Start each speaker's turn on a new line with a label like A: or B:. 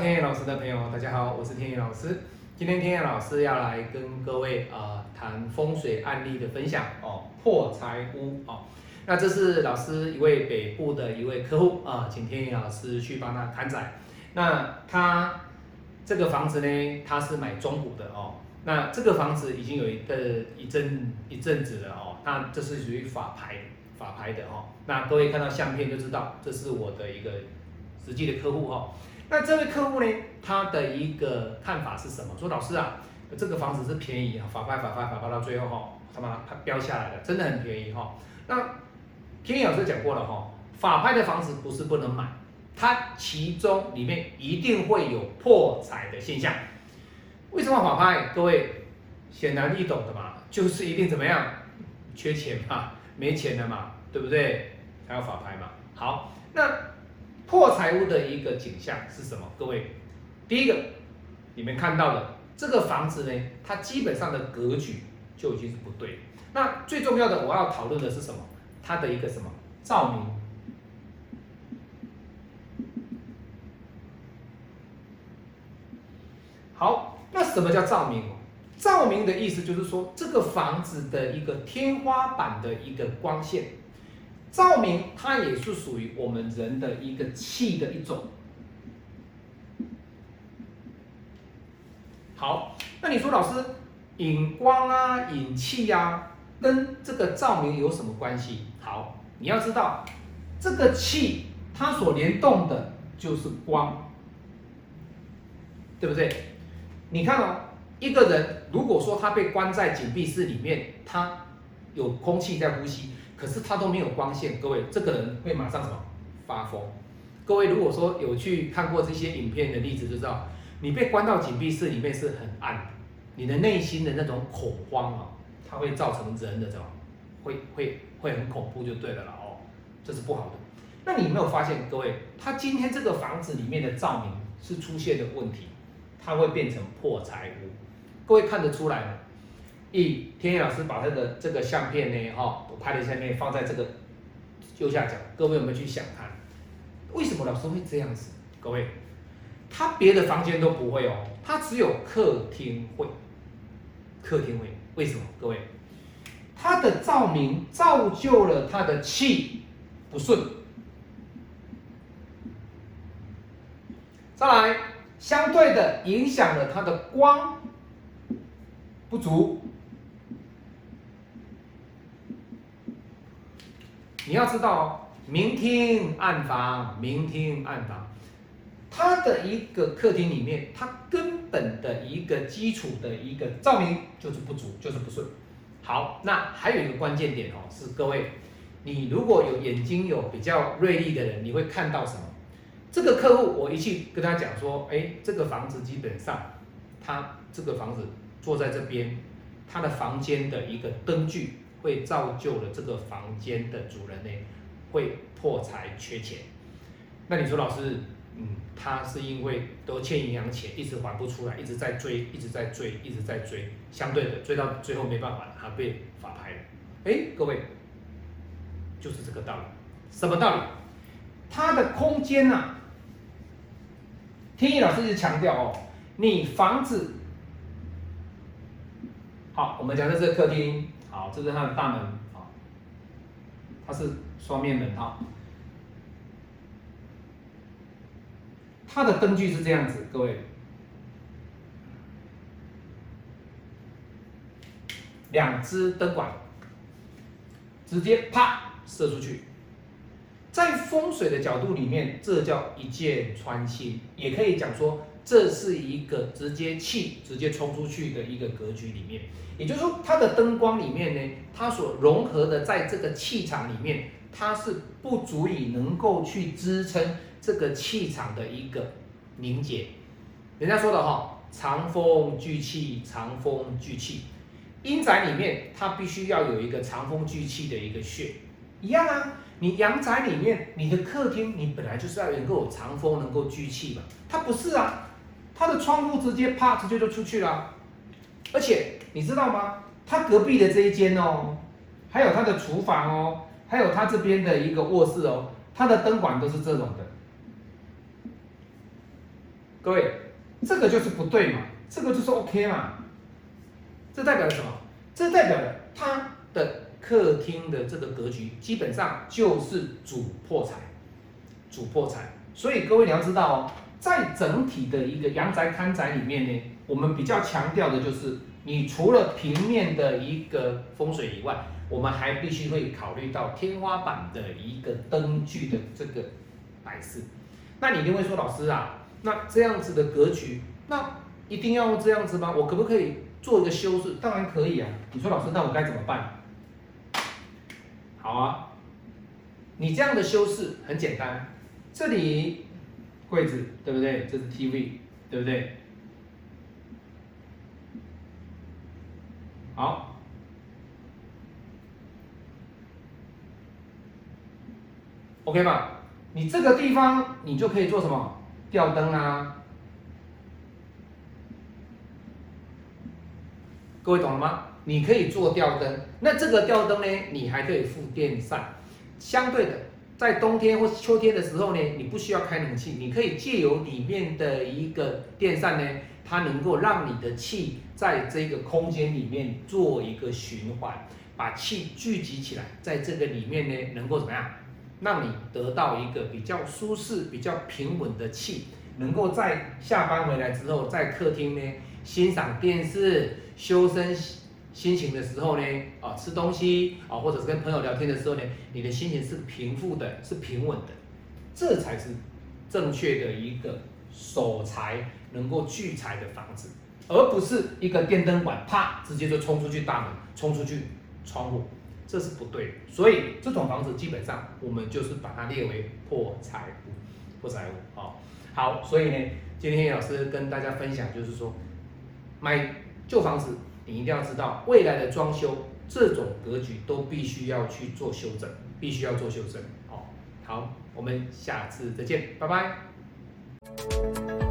A: 天野老师的朋友，大家好，我是天野老师。今天天野老师要来跟各位啊谈风水案例的分享哦，破财屋哦。那这是老师一位北部的一位客户啊，请天野老师去帮他看宅。那他这个房子呢，他是买中古的哦。那这个房子已经有一个一阵一阵子了哦，那这是属于法牌法牌的哦。那各位看到相片就知道，这是我的一个实际的客户哦。那这位客户呢，他的一个看法是什么？说老师啊，这个房子是便宜啊，法拍法拍法拍到最后哈，他把它标下来了，真的很便宜哈。那天老师讲过了哈，法拍的房子不是不能买，它其中里面一定会有破财的现象。为什么法拍？各位显然易懂的嘛，就是一定怎么样？缺钱嘛，没钱了嘛，对不对？才要法拍嘛。好，那。破财屋的一个景象是什么？各位，第一个，你们看到的这个房子呢，它基本上的格局就已经是不对。那最重要的，我要讨论的是什么？它的一个什么照明？好，那什么叫照明？照明的意思就是说，这个房子的一个天花板的一个光线。照明，它也是属于我们人的一个气的一种。好，那你说老师，引光啊，引气啊，跟这个照明有什么关系？好，你要知道，这个气它所联动的就是光，对不对？你看哦，一个人如果说他被关在紧闭室里面，他有空气在呼吸。可是他都没有光线，各位，这个人会马上什么发疯？各位如果说有去看过这些影片的例子，就知道你被关到紧闭室里面是很暗，你的内心的那种恐慌啊，它会造成人的什么？会会会很恐怖就对了了哦，这是不好的。那你有没有发现，各位，他今天这个房子里面的照明是出现的问题，它会变成破财屋，各位看得出来吗？一天野老师把他的这个相片呢，哈，我拍的相片放在这个右下角，各位有没有去想看？为什么老师会这样子？各位，他别的房间都不会哦，他只有客厅会，客厅会，为什么？各位，他的照明造就了他的气不顺，再来，相对的影响了他的光不足。你要知道，明厅暗房，明厅暗房，它的一个客厅里面，它根本的一个基础的一个照明就是不足，就是不顺。好，那还有一个关键点哦，是各位，你如果有眼睛有比较锐利的人，你会看到什么？这个客户，我一去跟他讲说，哎，这个房子基本上，他这个房子坐在这边，他的房间的一个灯具。会造就了这个房间的主人呢，会破财缺钱。那你说老师，嗯，他是因为都欠银行钱，一直还不出来，一直在追，一直在追，一直在追，相对的追到最后没办法了，他被法拍了。哎，各位，就是这个道理。什么道理？它的空间呐，天意老师一直强调哦，你房子好，我们讲的是客厅。好，这是它的大门啊，它是双面门哈。它的灯具是这样子，各位，两只灯管直接啪射出去，在风水的角度里面，这叫一箭穿心，也可以讲说。这是一个直接气直接冲出去的一个格局里面，也就是说，它的灯光里面呢，它所融合的在这个气场里面，它是不足以能够去支撑这个气场的一个凝结。人家说的哈，长风聚气，长风聚气，阴宅里面它必须要有一个长风聚气的一个穴，一样啊。你阳宅里面，你的客厅你本来就是要能够有长风能够聚气嘛，它不是啊。他的窗户直接啪，直接就出去了，而且你知道吗？他隔壁的这一间哦，还有他的厨房哦，还有他这边的一个卧室哦，他的灯管都是这种的。各位，这个就是不对嘛，这个就是 OK 嘛。这代表什么？这代表了他的客厅的这个格局基本上就是主破财，主破财。所以各位你要知道哦，在整体的一个阳宅看宅里面呢，我们比较强调的就是，你除了平面的一个风水以外，我们还必须会考虑到天花板的一个灯具的这个摆饰。那你一定会说，老师啊，那这样子的格局，那一定要这样子吗？我可不可以做一个修饰？当然可以啊。你说老师，那我该怎么办？好啊，你这样的修饰很简单，这里柜子对不对？这是 TV 对不对？好，OK 吧？你这个地方，你就可以做什么？吊灯啊！各位懂了吗？你可以做吊灯，那这个吊灯呢，你还可以附电扇。相对的，在冬天或秋天的时候呢，你不需要开冷气，你可以借由里面的一个电扇呢，它能够让你的气在这个空间里面做一个循环，把气聚集起来，在这个里面呢，能够怎么样？让你得到一个比较舒适、比较平稳的气，能够在下班回来之后，在客厅呢欣赏电视、修身心情的时候呢，啊吃东西啊，或者是跟朋友聊天的时候呢，你的心情是平复的，是平稳的，这才是正确的一个守财能够聚财的房子，而不是一个电灯管啪直接就冲出去大门，冲出去窗户。这是不对的，所以这种房子基本上我们就是把它列为破财物，破财物啊。好，所以呢，今天老师跟大家分享就是说，买旧房子你一定要知道，未来的装修这种格局都必须要去做修正，必须要做修正哦。好，我们下次再见，拜拜。